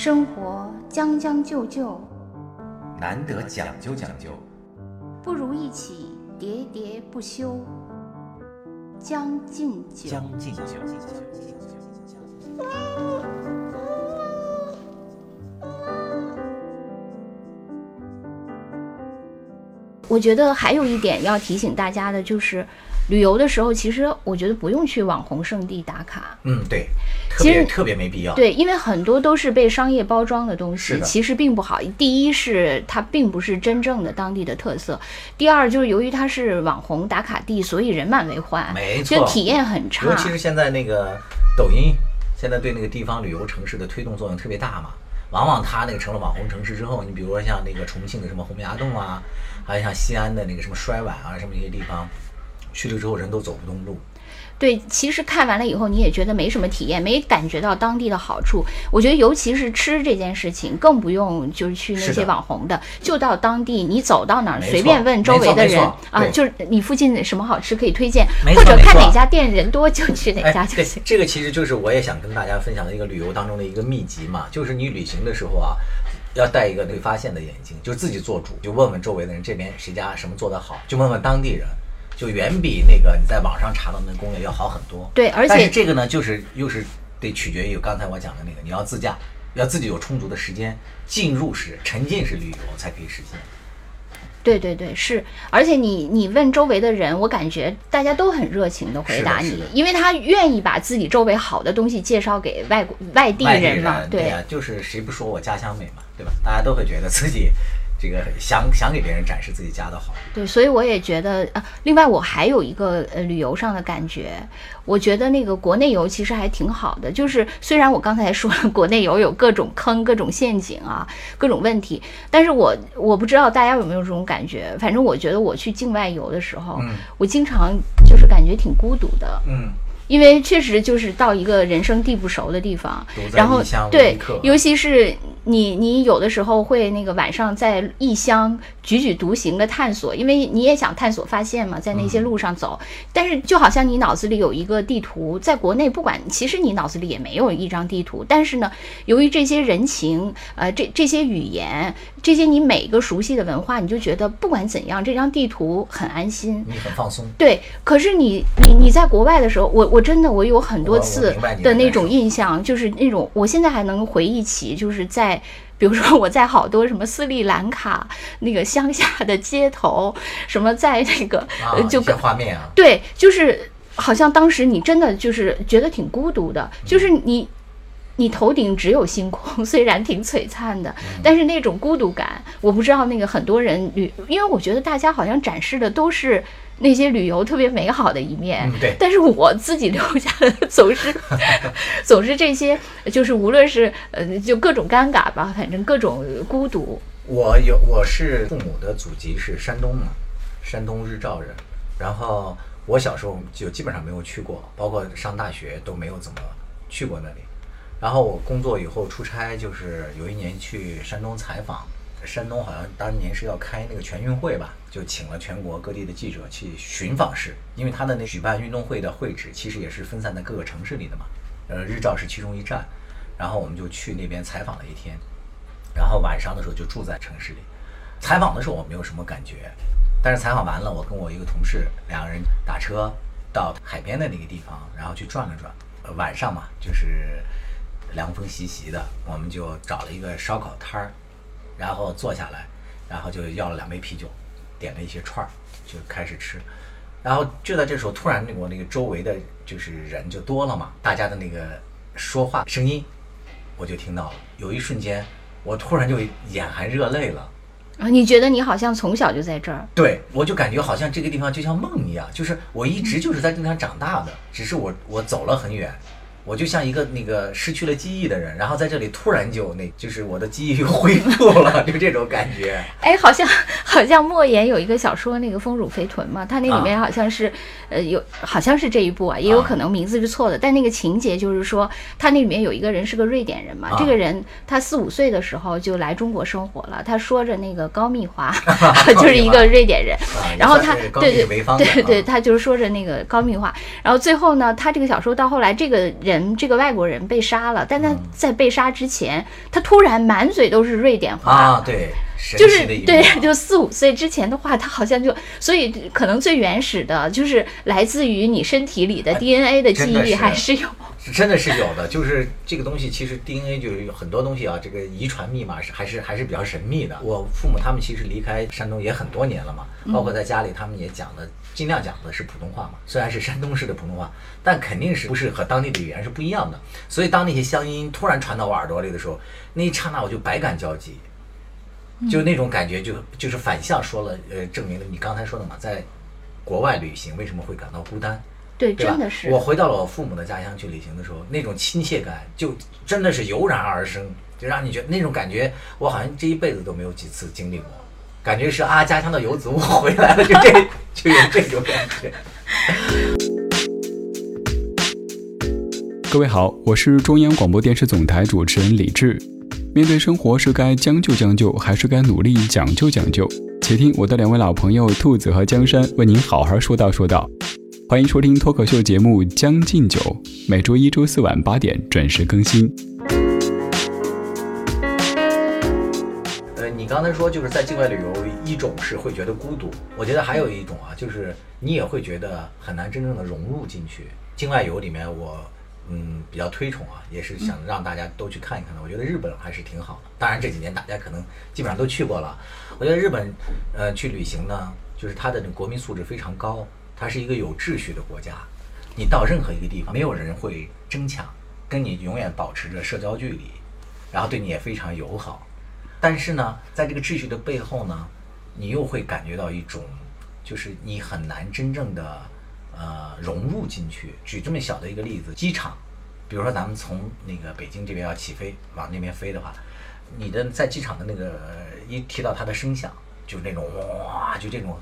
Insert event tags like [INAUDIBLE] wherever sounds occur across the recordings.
生活将将就就，难得讲究讲究，不如一起喋喋不休。将进酒，将进酒。我觉得还有一点要提醒大家的就是，旅游的时候，其实我觉得不用去网红圣地打卡。嗯，对，特其实别特别没必要。对，因为很多都是被商业包装的东西，其实并不好。第一是它并不是真正的当地的特色，第二就是由于它是网红打卡地，所以人满为患，没错，就体验很差。尤其是现在那个抖音，现在对那个地方旅游城市的推动作用特别大嘛。往往它那个成了网红城市之后，你比如说像那个重庆的什么洪崖洞啊，还有像西安的那个什么摔碗啊，什么一些地方，去了之后人都走不动路。对，其实看完了以后，你也觉得没什么体验，没感觉到当地的好处。我觉得，尤其是吃这件事情，更不用就是去那些网红的，就到当地，你走到哪儿随便问周围的人啊，就是你附近什么好吃可以推荐，或者看哪家店人多就去哪家就行。，这个其实就是我也想跟大家分享的一个旅游当中的一个秘籍嘛，就是你旅行的时候啊，要戴一个会发现的眼睛，就自己做主，就问问周围的人这边谁家什么做得好，就问问当地人，就远比那个你在网上查到那攻略要好很多。对而且这个呢，就是又是得取决于刚才我讲的那个，你要自驾，要自己有充足的时间进入式、沉浸式旅游才可以实现。对对对，是，而且你你问周围的人，我感觉大家都很热情的回答你因为他愿意把自己周围好的东西介绍给外国外地外地人嘛，对啊，就是谁不说我家乡美嘛，对吧？大家都会觉得自己这个想想给别人展示自己家的好。对，所以我也觉得啊，另外我还有一个呃旅游上的感觉，我觉得那个国内游其实还挺好的，就是虽然我刚才说了国内游有各种坑、各种陷阱啊、各种问题，但是我我不知道大家有没有这种感觉，反正我觉得我去境外游的时候，嗯。我经常就是感觉挺孤独的，嗯，因为确实就是到一个人生地不熟的地方然后对，尤其是你你有的时候会那个晚上在异乡踽踽独行的探索，因为你也想探索发现嘛，在那些路上走，但是就好像你脑子里有一个地图，在国内不管其实你脑子里也没有一张地图，但是呢，由于这些人情，呃，这这些语言，这些你每一个熟悉的文化，你就觉得不管怎样，这张地图很安心。你很放松。对，可是你你你在国外的时候，我我真的我有很多次的那种印象，就是那种我现在还能回忆起，就是在比如说我在好多什么斯里兰卡那个乡下的街头，什么在那个、就一些画面啊，对，就是好像当时你真的就是觉得挺孤独的，就是你。你头顶只有星空，[LAUGHS] 虽然挺璀璨的，但是那种孤独感，我不知道那个很多人旅，因为我觉得大家好像展示的都是那些旅游特别美好的一面，嗯对。但是我自己留下的总是 [LAUGHS] 总是这些，就是无论是呃就各种尴尬吧，反正各种孤独，我有我是父母的祖籍是山东嘛，山东日照人，然后我小时候就基本上没有去过，包括上大学都没有怎么去过那里。然后我工作以后出差，就是有一年去山东采访，山东好像当年是要开那个全运会吧，就请了全国各地的记者去寻访式，因为他的那举办运动会的会址其实也是分散在各个城市里的嘛，呃，日照是其中一站，然后我们就去那边采访了一天，然后晚上的时候就住在城市里。采访的时候我没有什么感觉，但是采访完了，我跟我一个同事两个人打车到海边的那个地方，然后去转了转。晚上嘛，就是凉风习习的，我们就找了一个烧烤摊儿，然后坐下来，然后就要了两杯啤酒，点了一些串儿，就开始吃。然后就在这时候，突然我那个周围的就是人就多了嘛，大家的那个说话声音，我就听到了。有一瞬间，我突然就眼含热泪了。啊，你觉得你好像从小就在这儿，对，我就感觉好像这个地方就像梦一样，就是我一直就是在这地方长大的，只是我我走了很远，我就像一个那个失去了记忆的人，然后在这里突然就那就是我的记忆又 [LAUGHS] 恢复了，就这种感觉。哎，好像好像莫言有一个小说，那个《丰乳肥臀》嘛，他那里面好像是，呃，有好像是这一部啊，也有啊可能名字是错的，但那个情节就是说，他那里面有一个人是个瑞典人嘛，啊这个人他四五岁的时候就来中国生活了，他说着那个高密话，[LAUGHS] 就是一个瑞典人，啊，然后他对对对对，啊他就是说着那个高密话，然后最后呢，他这个小说到后来，这个人人这个外国人被杀了，但他嗯在被杀之前，他突然满嘴都是瑞典话。啊，对，就是的对，就四五岁之前的话，他好像就，所以可能最原始的就是来自于你身体里的 DNA 的记忆，还是有。是真的是有的，就是这个东西，其实 DNA 就是有很多东西啊，这个遗传密码是还是还是比较神秘的。我父母他们其实离开山东也很多年了嘛，包括在家里他们也讲的，尽量讲的是普通话嘛，虽然是山东式的普通话，但肯定是不是和当地的语言是不一样的。所以当那些乡音突然传到我耳朵里的时候，那一刹那我就百感交集，就那种感觉就就是反向说了，呃，证明了你刚才说的嘛，在国外旅行为什么会感到孤单？对，对真的是。我回到了我父母的家乡去旅行的时候，那种亲切感就真的是油然而生，就让你觉得那种感觉，我好像这一辈子都没有几次经历过，感觉是啊，家乡的游子我回来了，就这 [LAUGHS] 就有这种感觉。各位好，我是中央广播电视总台主持人李志。面对生活，是该将就将就，还是该努力讲究讲究？且听我的两位老朋友兔子和江山为您好好说道说道。欢迎收听脱口秀节目《将进酒》，每周一、周四晚八点准时更新。你刚才说就是在境外旅游，一种是会觉得孤独，我觉得还有一种啊，就是你也会觉得很难真正的融入进去。境外游里面我。嗯，比较推崇啊，也是想让大家都去看一看的。我觉得日本还是挺好的。当然这几年大家可能基本上都去过了。我觉得日本，呃，去旅行呢，就是它的国民素质非常高，它是一个有秩序的国家。你到任何一个地方，没有人会争抢，跟你永远保持着社交距离，然后对你也非常友好。但是呢，在这个秩序的背后呢，你又会感觉到一种，就是你很难真正的。呃，融入进去。举这么小的一个例子，机场，比如说咱们从那个北京这边要起飞，往那边飞的话，你的在机场的那个一提到它的声响，就是那种哇，就这种，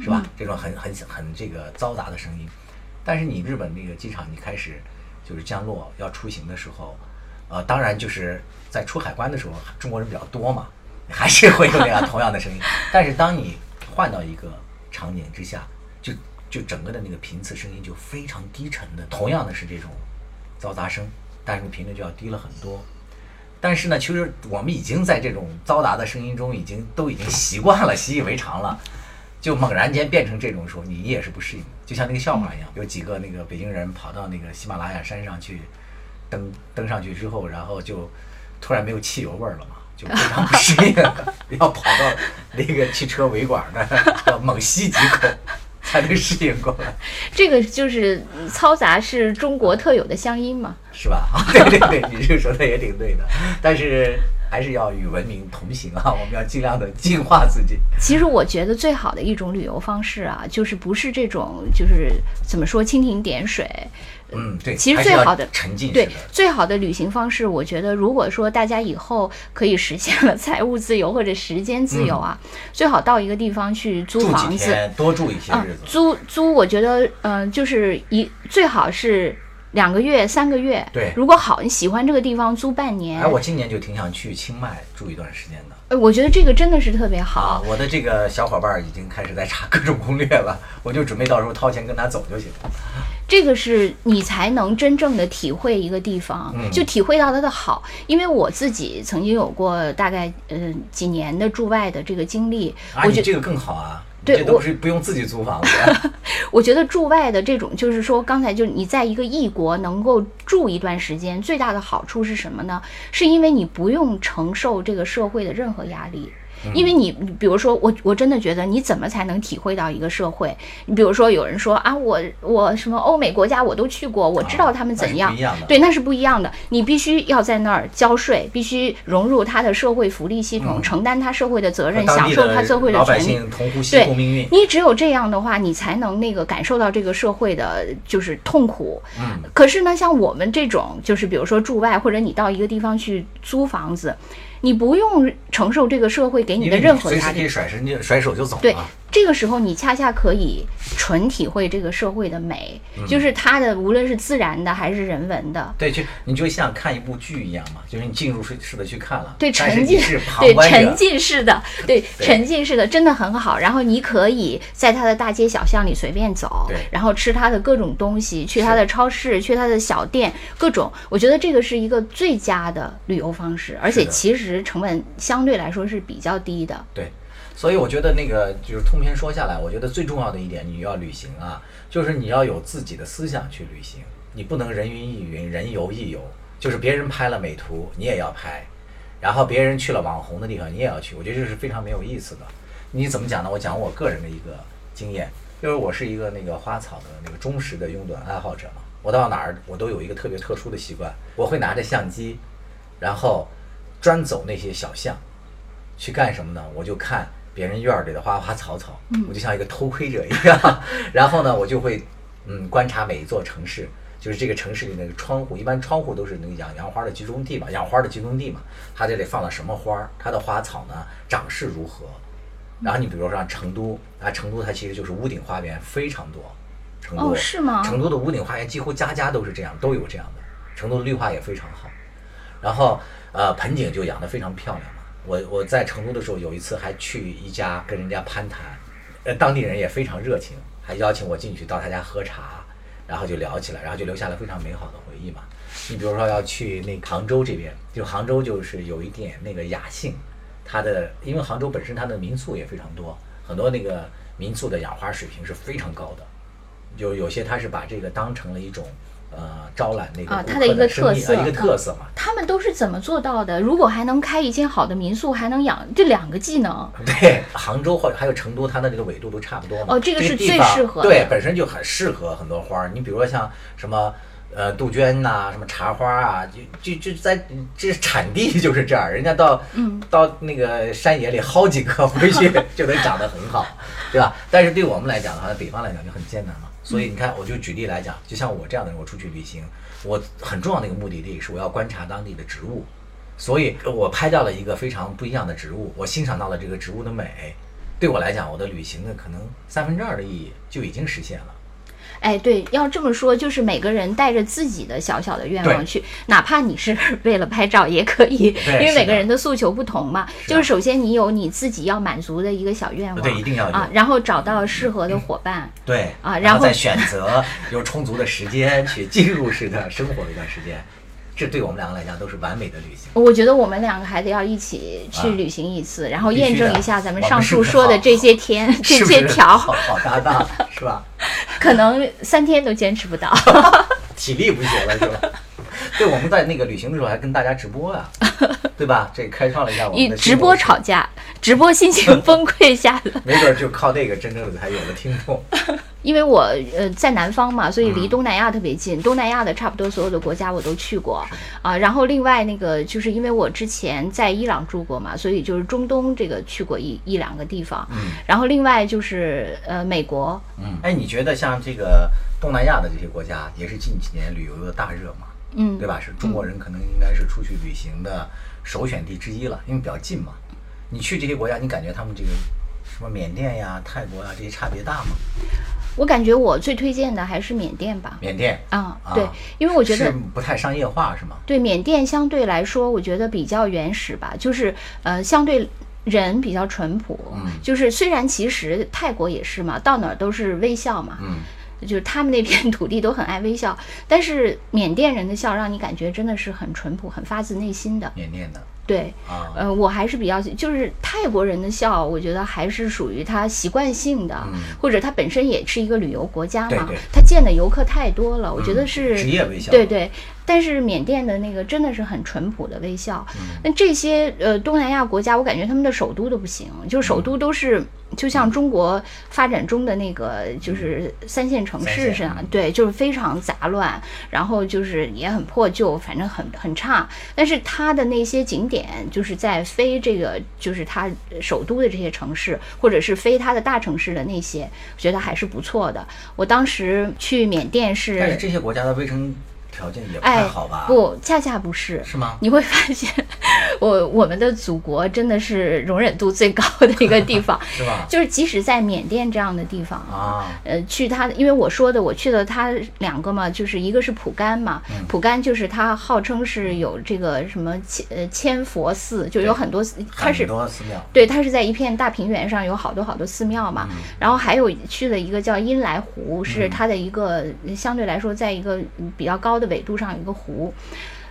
是吧？这种很很很这个嘈杂的声音。但是你日本那个机场，你开始就是降落要出行的时候，呃，当然就是在出海关的时候，中国人比较多嘛，还是会有那样 [LAUGHS] 同样的声音。但是当你换到一个场景之下，就就整个的那个频次声音就非常低沉的，同样的是这种嘈杂声，但是频率就要低了很多。但是呢，其实我们已经在这种嘈杂的声音中，已经都已经习惯了，习以为常了。就猛然间变成这种时候，你也是不适应的。就像那个笑话一样，有几个那个北京人跑到那个喜马拉雅山上去登登上去之后，然后就突然没有汽油味儿了嘛，就非常不适应，要跑到那个汽车尾管那猛吸几口。才能适应过来，[LAUGHS] 这个就是嘈杂是中国特有的乡音嘛，是吧？[LAUGHS] 对对对，你这个说的也挺对的，但是还是要与文明同行啊，[LAUGHS] 我们要尽量的净化自己。其实我觉得最好的一种旅游方式啊，就是不是这种，就是怎么说蜻蜓点水。嗯，对，其实最好的沉浸对最好的旅行方式，我觉得如果说大家以后可以实现了财务自由或者时间自由啊，嗯、最好到一个地方去租房子，多住一些日子。嗯、租租，我觉得嗯、呃，就是一最好是两个月、三个月。对，如果好，你喜欢这个地方，租半年。哎，我今年就挺想去清迈住一段时间的。呃，我觉得这个真的是特别好。啊、我的这个小伙伴已经开始在查各种攻略了，[LAUGHS] 我就准备到时候掏钱跟他走就行了。这个是你才能真正的体会一个地方，嗯、就体会到它的好。因为我自己曾经有过大概嗯、呃、几年的驻外的这个经历，啊、我觉得这个更好啊。对，这都是不用自己租房子。[LAUGHS] 我觉得驻外的这种，就是说，刚才就是你在一个异国能够住一段时间，最大的好处是什么呢？是因为你不用承受这个社会的任何压力。因为你，比如说我，我真的觉得你怎么才能体会到一个社会？你比如说有人说啊，我我什么欧美国家我都去过，我知道他们怎样，啊、对，那是不一样的。你必须要在那儿交税，必须融入他的社会福利系统，嗯、承担他社会的责任，享受他社会的权利。对，你只有这样的话，你才能那个感受到这个社会的就是痛苦。嗯。可是呢，像我们这种，就是比如说住外，或者你到一个地方去租房子。你不用承受这个社会给你的任何压力，可以甩身就甩手就走了。对，这个时候你恰恰可以纯体会这个社会的美，嗯就是它的无论是自然的还是人文的。对，就你就像看一部剧一样嘛，就是你进入式式的去看了，对，沉浸你是旁对沉浸式的，对对沉浸式的，真的很好。然后你可以在它的大街小巷里随便走，然后吃它的各种东西，去它的超市，去它的小店，各种。我觉得这个是一个最佳的旅游方式，而且其实成本相对来说是比较低的。对，所以我觉得那个就是通篇说下来，我觉得最重要的一点，你要旅行啊，就是你要有自己的思想去旅行，你不能人云亦云，人游亦游，就是别人拍了美图，你也要拍，然后别人去了网红的地方，你也要去，我觉得这是非常没有意思的。你怎么讲呢？我讲我个人的一个经验，就是我是一个那个花草的那个忠实的拥趸爱好者嘛，我到哪儿我都有一个特别特殊的习惯，我会拿着相机，然后专走那些小巷。去干什么呢？我就看别人院儿里的花花草草，我就像一个偷窥者一样。[LAUGHS] 然后呢，我就会嗯观察每一座城市，就是这个城市里那个窗户，一般窗户都是那个养养花的集中地嘛，养花的集中地嘛，它这里放了什么花儿，它的花草呢长势如何。然后你比如说像成都啊，成都它其实就是屋顶花园非常多，成都、哦是吗成都的屋顶花园几乎家家都是这样，都有这样的。成都的绿化也非常好。然后呃盆景就养得非常漂亮嘛。我我在成都的时候有一次还去一家跟人家攀谈，呃当地人也非常热情，还邀请我进去到他家喝茶，然后就聊起来，然后就留下了非常美好的回忆嘛。你比如说要去那杭州这边，就杭州就是有一点那个雅兴，它的因为杭州本身它的民宿也非常多，很多那个民宿的养花水平是非常高的，就有些它是把这个当成了一种呃招揽那个啊它的一个特色啊一个特色嘛。他们都是怎么做到的？如果还能开一间好的民宿，还能养这两个技能，对，杭州或者还有成都，它的这个纬度都差不多嘛。哦这个是最适合的对，本身就很适合很多花儿。你比如说像什么呃杜鹃呐、什么茶花啊，就就就在这产地就是这样，人家到嗯到那个山野里薅几棵回去就能长得很好，对吧？[LAUGHS] 但是对我们来讲的话，北方来讲就很艰难嘛。所以你看，我就举例来讲，就像我这样的人，我出去旅行，我很重要的一个目的地是我要观察当地的植物。所以我拍到了一个非常不一样的植物，我欣赏到了这个植物的美。对我来讲，我的旅行的可能三分之二的意义就已经实现了。哎，对，要这么说，就是每个人带着自己的小小的愿望去，哪怕你是 [LAUGHS] 为了拍照也可以，因为每个人的诉求不同嘛。是就是首先你有你自己要满足的一个小愿望，对一定要有啊，然后找到适合的伙伴。对啊然后再选择有充足的时间去进入式的生活的一段时间，这对我们两个来讲都是完美的旅行。我觉得我们两个还得要一起去啊旅行一次，然后验证一下咱们上述说的这些天、[LAUGHS] 这些条，好好搭档是吧？[LAUGHS] 可能三天都坚持不到。[LAUGHS] 体力不行了是吧？对，我们在那个旅行的时候还跟大家直播呀、对吧？这开创了一下我们的直播吵架，直播心情 [LAUGHS] 崩溃下的。没准儿就靠这个真正的才有了听众。因为我呃在南方嘛，所以离嗯东南亚特别近，东南亚的差不多所有的国家我都去过啊。然后另外那个就是因为我之前在伊朗住过嘛，所以就是中东这个去过一一两个地方。嗯然后另外就是呃美国，嗯，哎，你觉得像这个东南亚的这些国家，也是近几年旅游的大热嘛？嗯，对吧？是中国人可能应该是出去旅行的首选地之一了，因为比较近嘛。你去这些国家，你感觉他们这个什么缅甸呀、泰国呀这些差别大吗？我感觉我最推荐的还是缅甸吧。缅甸啊，啊对，因为我觉得是不太商业化是吗？对缅甸相对来说，我觉得比较原始吧，就是呃，相对人比较淳朴。嗯就是虽然其实泰国也是嘛，到哪儿都是微笑嘛，嗯，就是他们那片土地都很爱微笑，但是缅甸人的笑让你感觉真的是很淳朴、很发自内心的。缅甸的对，啊，呃，我还是比较就是泰国人的笑，我觉得还是属于他习惯性的，嗯或者他本身也是一个旅游国家嘛，对对他见的游客太多了，我觉得嗯是职业微笑对对。但是缅甸的那个真的是很淳朴的微笑，嗯那这些呃东南亚国家，我感觉他们的首都都不行，就首嗯都都是就像中国发展中的那个就是三线城市似的嗯，对，就是非常杂乱，然后就是也很破旧，反正很很差。但是它的那些景点，就是在非这个就是它首都的这些城市，或者是非它的大城市的那些，我觉得还是不错的。我当时去缅甸是但是这些国家的卫生条件也不太哎好吧？，不，恰恰不是。是吗？你会发现，我我们的祖国真的是容忍度最高的一个地方，[LAUGHS] 是吧？[LAUGHS] 就是即使在缅甸这样的地方啊，呃，去它，因为我说的，我去的它两个嘛，就是一个是普甘嘛，嗯蒲甘就是它号称是有这个什么千呃千佛寺，就有很多寺，它很是多寺庙，对，它是在一片大平原上有好多好多寺庙嗯嘛，然后还有去了一个叫阴来湖，是它的一个相对来说在一个嗯比较高的纬度上有一个湖。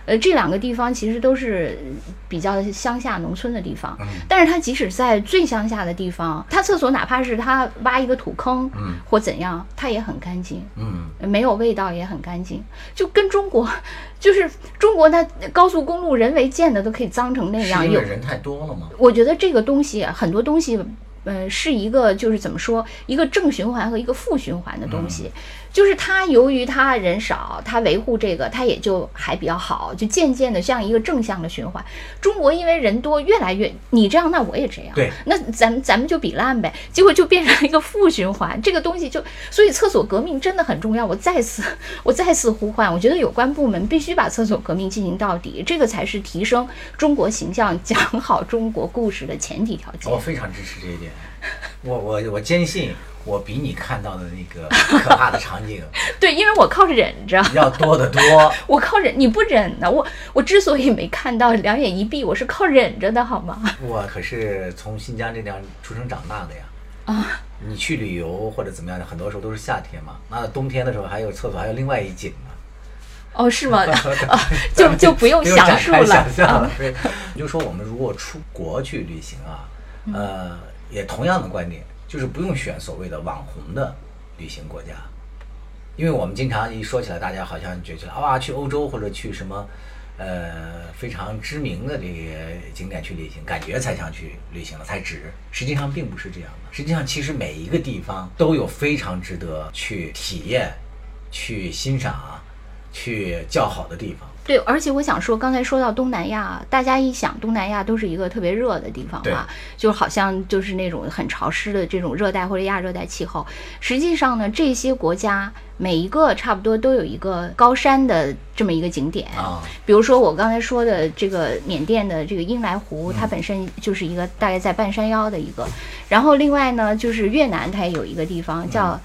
呃，这两个地方其实都是比较乡下农村的地方，嗯但是它即使在最乡下的地方，它厕所哪怕是它挖一个土坑，嗯或怎样，它也很干净。嗯，没有味道也很干净，就跟中国，就是中国它高速公路人为建的都可以脏成那样，因为人太多了吗？我觉得这个东西很多东西，呃，是一个就是怎么说，一个正循环和一个负循环的东西。就是他由于他人少，他维护这个，他也就还比较好，就渐渐的像一个正向的循环。中国因为人多，越来越你这样，那我也这样，对，那咱们咱们就比烂呗，结果就变成一个负循环。这个东西就，所以厕所革命真的很重要。我再次我再次呼唤，我觉得有关部门必须把厕所革命进行到底，这个才是提升中国形象、讲好中国故事的前提条件我。非常支持这一点。我我我坚信，我比你看到的那个 [LAUGHS] 可怕的场景 [LAUGHS] 对，因为我靠忍着，要多得多。[LAUGHS] 我靠忍，你不忍呢？我我之所以没看到两眼一闭，我是靠忍着的，好吗？我可是从新疆这地方出生长大的呀。啊，你去旅游或者怎么样的，很多时候都是夏天嘛。那冬天的时候还有厕所，还有另外一景呢。哦，是吗？啊，就就不用详述了想象了啊。。对，就说我们如果出国去旅行啊，嗯呃，也同样的观点，就是不用选所谓的网红的旅行国家，因为我们经常一说起来，大家好像觉得啊，去欧洲或者去什么。呃，非常知名的这个景点去旅行，感觉才想去旅行了，才值。实际上并不是这样的。实际上，其实每一个地方都有非常值得去体验、去欣赏、去较好的地方。对，而且我想说，刚才说到东南亚，大家一想东南亚都是一个特别热的地方对嘛，就好像就是那种很潮湿的这种热带或者亚热带气候。实际上呢，这些国家每一个差不多都有一个高山的这么一个景点。啊，比如说我刚才说的这个缅甸的这个英来湖，它本身就是一个大概在半山腰的一个，然后另外呢就是越南它也有一个地方叫。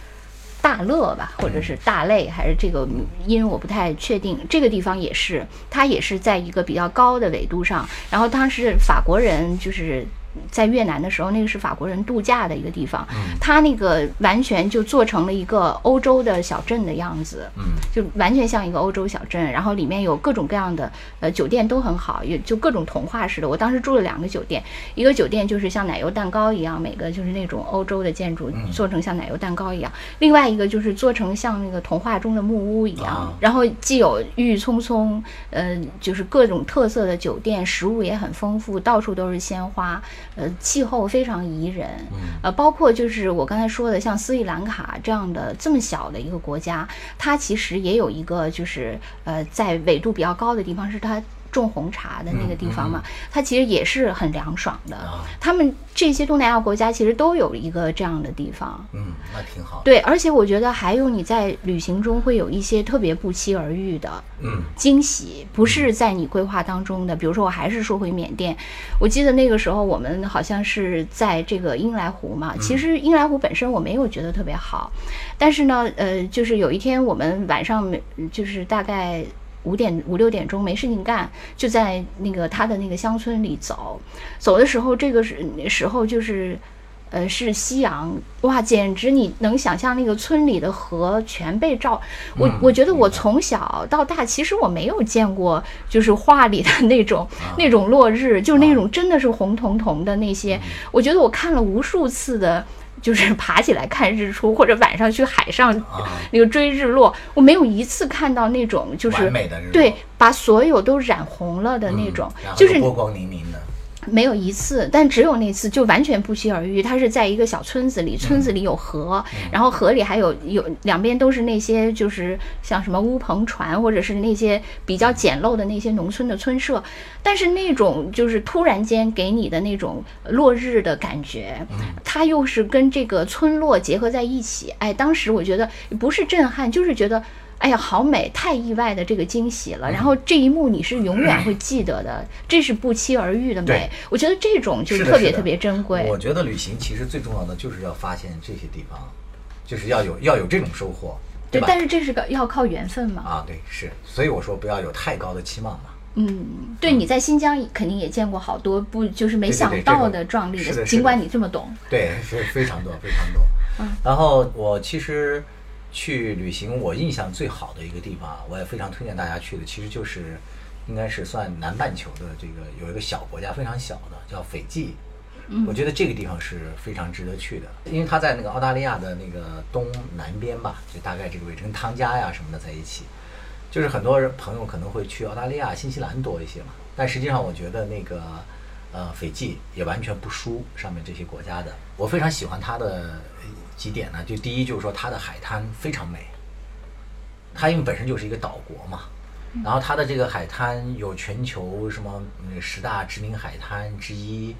大乐吧，或者是大类，还是这个音我不太确定。这个地方也是，它也是在一个比较高的纬度上。然后当时法国人就是在越南的时候，那个是法国人度假的一个地方，它那个完全就做成了一个欧洲的小镇的样子。嗯，就完全像一个欧洲小镇，然后里面有各种各样的呃酒店都很好，也就各种童话式的。我当时住了两个酒店，一个酒店就是像奶油蛋糕一样，每个就是那种欧洲的建筑做成像奶油蛋糕一样；另外一个就是做成像那个童话中的木屋一样啊，然后既有郁郁葱葱，呃，就是各种特色的酒店，食物也很丰富，到处都是鲜花，呃，气候非常宜人，呃，包括就是我刚才说的，像斯里兰卡这样的这么小的一个国家，它其实也有一个就是呃，在纬度比较高的地方是它。种红茶的那个地方嘛，它其实也是很凉爽的。啊他们这些东南亚国家其实都有一个这样的地方。嗯，那挺好。对，而且我觉得还有你在旅行中会有一些特别不期而遇的，嗯，惊喜，不是在你规划当中的。比如说，我还是说回缅甸，我记得那个时候我们好像是在这个英莱湖嘛。其实英莱湖本身我没有觉得特别好，但是呢，呃，就是有一天我们晚上没，就是大概。五点五六点钟没事情干，就在那个他的那个乡村里走，走的时候，这个时时候就是，呃，是夕阳，哇，简直你能想象那个村里的河全被照。我嗯我觉得我从小到大，其实我没有见过就是画里的那种、啊那种落日，就是那种真的是红彤彤的那嗯些。我觉得我看了无数次的。就是 [LAUGHS] 爬起来看日出，或者晚上去海上啊，那个追日落，我没有一次看到那种就是完美的日落。对把所有都染红了的那种就是波光粼粼的。没有一次，但只有那次就完全不期而遇。它是在一个小村子里，村子里有河，然后河里还有有两边都是那些就是像什么乌篷船，或者是那些比较简陋的那些农村的村舍。但是那种就是突然间给你的那种落日的感觉，它又是跟这个村落结合在一起。哎，当时我觉得不是震撼，就是觉得。哎呀，好美，太意外的这个惊喜了。然后这一幕你是永远会记得的，这是不期而遇的美。我觉得这种就特别特别珍贵。我觉得旅行其实最重要的就是要发现这些地方，就是要有要有这种收获，对，吧？但是这是个要靠缘分嘛。啊，对，是，所以我说不要有太高的期望嘛。嗯，对，你在新疆肯定也见过好多不就是没想到的壮丽的尽管你这么懂。对，是非常多，非常多。嗯，然后我其实去旅行，我印象最好的一个地方啊，我也非常推荐大家去的，其实就是应该是算南半球的这个有一个小国家，非常小的叫斐济。我觉得这个地方是非常值得去的，因为它在那个澳大利亚的那个东南边吧，就大概这个位置，跟汤加呀什么的在一起。就是很多人朋友可能会去澳大利亚、新西兰多一些嘛，但实际上我觉得那个呃斐济也完全不输上面这些国家的。我非常喜欢它的呃几点呢，就第一就是说它的海滩非常美，它因为本身就是一个岛国嘛，然后它的这个海滩有全球什么嗯十大知名海滩之一，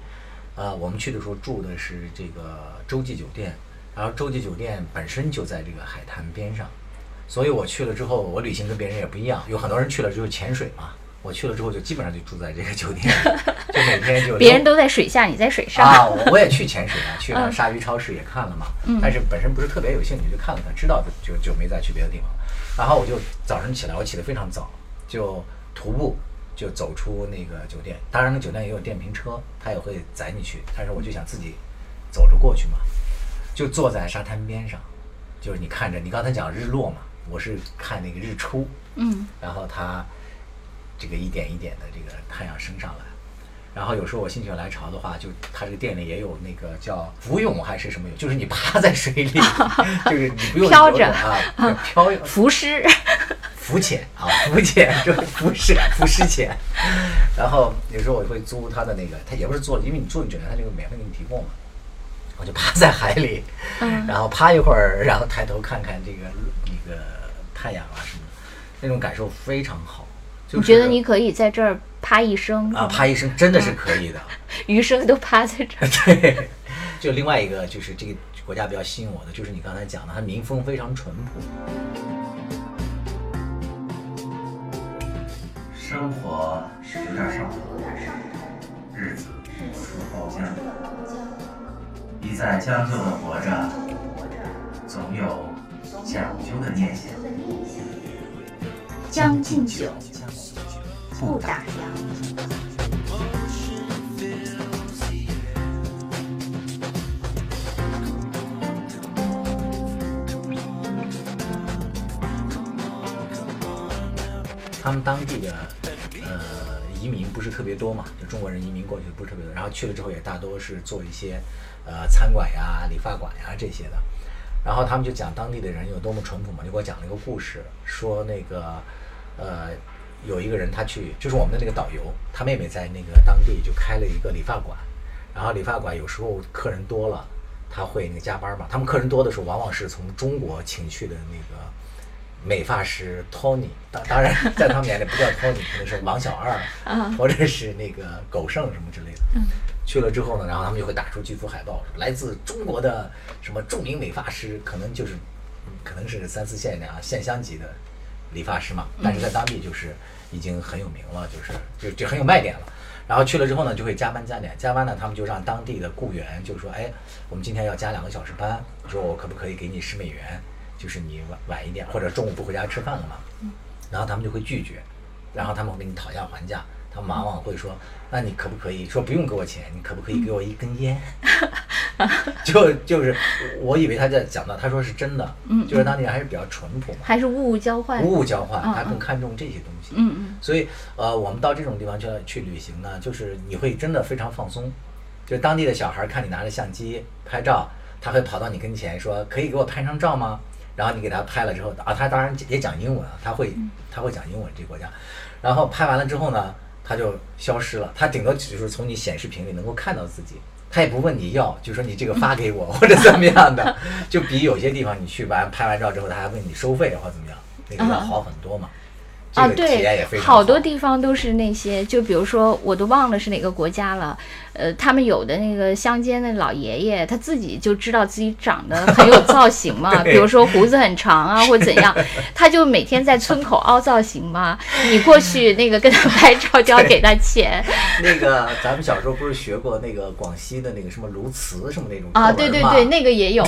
呃，我们去的时候住的是这个洲际酒店，然后洲际酒店本身就在这个海滩边上。所以我去了之后，我旅行跟别人也不一样。有很多人去了就是潜水嘛，我去了之后就基本上就住在这个酒店，[LAUGHS] 就每天就别人都在水下，你在水上。啊，我我也去潜水了，去了嗯鲨鱼超市也看了嘛，但是本身不是特别有兴趣，就看了看，知道就就就没再去别的地方了。然后我就早上起来，我起得非常早，就徒步就走出那个酒店。当然，那酒店也有电瓶车，他也会载你去，但是我就想自己走着过去嘛，就坐在沙滩边上，就是你看着你刚才讲日落嘛，我是看那个日出，嗯，然后它这个一点一点的这个太阳升上来，然后有时候我心血来潮的话，就他这个店里也有那个叫浮泳还是什么泳，就是你趴在水里，[LAUGHS] 就是你不用漂着啊，漂泳浮尸。浮潜啊，浮潜 [LAUGHS] 就是浮尸浮尸潜。然后有时候我会租他的那个，他也不是租，因为你住进酒店，他这个免费给你提供嘛。我就趴在海里，嗯然后趴一会儿，然后抬头看看这个那个太阳啊什么的，那种感受非常好。就是、你觉得你可以在这儿趴一生啊，趴一生真的是嗯可以的。[LAUGHS] 余生都趴在这儿。[LAUGHS] 对，就另外一个就是这个国家比较吸引我的，就是你刚才讲的，它民风非常淳朴。生活是有点上头，日子似包浆。你在将就的活着，总有讲究的念想。将进酒，不打烊。他们当地的呃移民不是特别多嘛，就中国人移民过去不是特别多，然后去了之后也大多是做一些呃餐馆呀、理发馆呀这些的，然后他们就讲当地的人有多么淳朴嘛，就给我讲了一个故事，说那个呃有一个人他去，就是我们的那个导游，他妹妹在那个当地就开了一个理发馆，然后理发馆有时候客人多了，他会那个加班嘛，他们客人多的时候往往是从中国请去的那个。美发师 Tony，当当然 [LAUGHS] 在他们眼里不叫 Tony，可能是王小二，[LAUGHS] 或者是那个狗剩什么之类的。去了之后呢，然后他们就会打出巨幅海报，来自中国的什么著名美发师，可能就是嗯可能是三四线啊县乡级的理发师嘛，但是在当地就是已经很有名了，就是就就很有卖点了。然后去了之后呢，就会加班加点，加班呢，他们就让当地的雇员就说，哎，我们今天要加两个小时班，说我可不可以给你十美元？就是你晚晚一点，或者中午不回家吃饭了嘛，然后他们就会拒绝，然后他们会跟你讨价还价，他往往会说，那你可不可以说不用给我钱，你可不可以给我一根烟？[LAUGHS] 就就是我以为他在讲到，他说是真的，就是当地人还是比较淳朴嘛，还是物物交换。物物交换，嗯他更看重这些东西。嗯嗯所以呃，我们到这种地方去去旅行呢，就是你会真的非常放松。就是当地的小孩看你拿着相机拍照，他会跑到你跟前说：“可以给我拍张照吗？”然后你给他拍了之后啊，他当然也讲英文啊，他会他会讲英文这个国家。然后拍完了之后呢，他就消失了，他顶多只是从你显示屏里能够看到自己，他也不问你要，就说你这个发给我 [LAUGHS] 或者怎么样的，就比有些地方你去完拍完照之后，他还问你收费或怎么样，那个要好很多嘛。啊，这个体验也对非，常好多地方都是那些，就比如说，我都忘了是哪个国家了。呃，他们有的那个乡间的老爷爷，他自己就知道自己长得很有造型嘛，[LAUGHS] 比如说胡子很长啊，或怎样，[LAUGHS] 他就每天在村口凹造型嘛。你过去那个跟他拍照就要给他钱。[LAUGHS] 那个咱们小时候不是学过那个广西的那个什么鸬鹚什么那种啊，对对对，那个也有。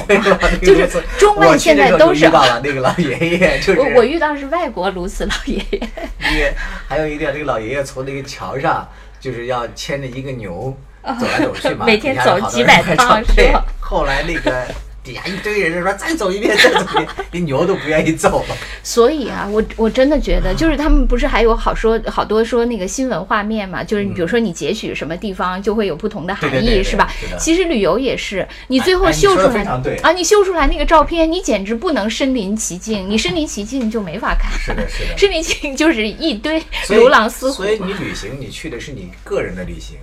就是中外现在都是遇到了那个老爷爷，就是我我遇到是外国鸬鹚老爷爷，那个还有一点，那个老爷爷从那个桥上就是要牵着一个牛走来走去嘛，[LAUGHS] 每天走几百人趟是对吧后来那个底下一堆人说再走一遍，再走一遍，连牛都不愿意走了。[LAUGHS] 所以啊，我我真的觉得，就是他们不是还有好说好多说那个新闻画面嘛，就是你比如说你截取什么地方，就会有不同的含义，对对对对是吧是？其实旅游也是，你最后秀出来非常对啊，你秀出来那个照片，你简直不能身临其境，你身临其境就没法看。是的，是的。[LAUGHS] 身临其境就是一堆如狼似虎所。以你旅行，你去的是你个人的旅行，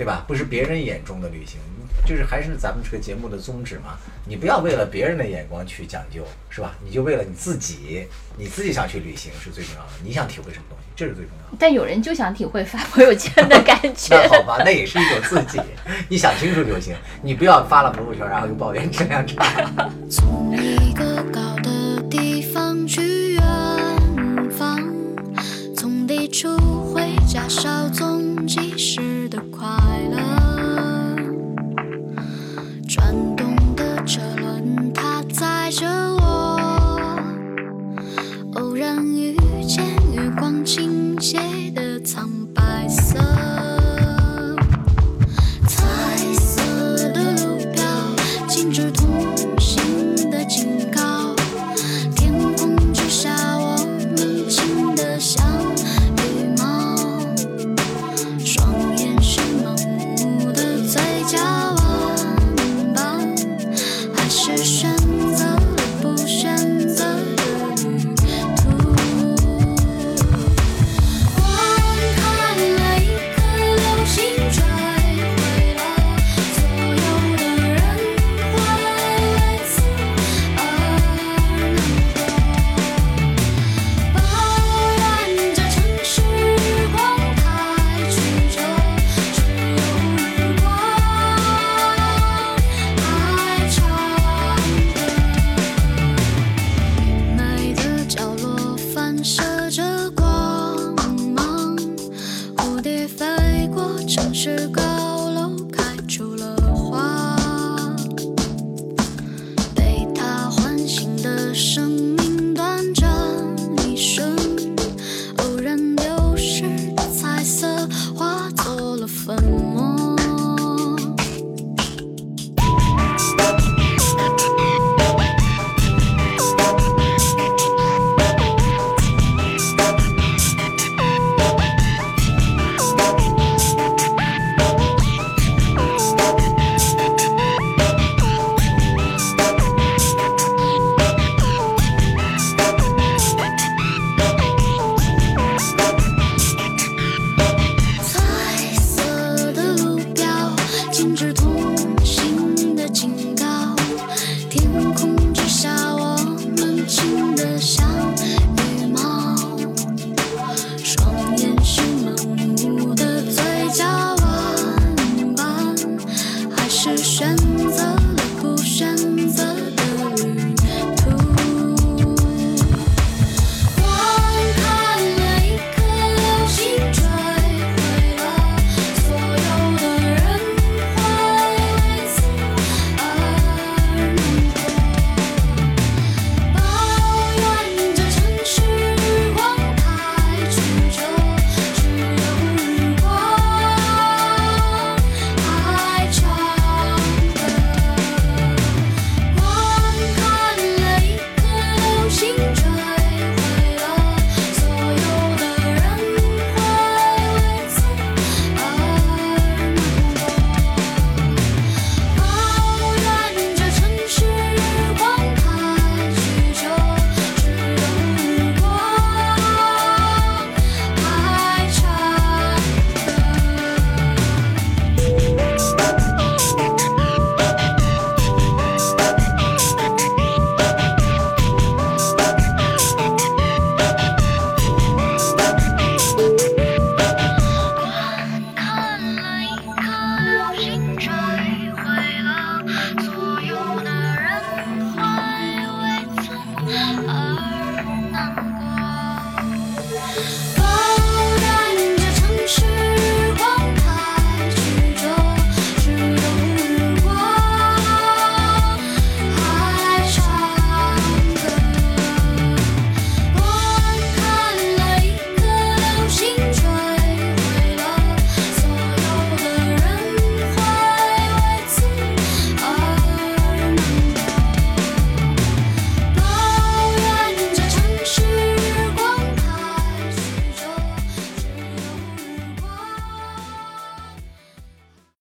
对吧？不是别人眼中的旅行，就是还是咱们这个节目的宗旨嘛。你不要为了别人的眼光去讲究，是吧？你就为了你自己，你自己想去旅行是最重要的。你想体会什么东西，这是最重要的。但有人就想体会发朋友圈的感觉。[LAUGHS] 那好吧，那也是一种自己，你想清楚就行。你不要发了朋友圈，然后又抱怨质量差。从一个加稍纵即逝的快乐，转动的车轮，它载着我，偶然遇见月光，倾斜的苍白。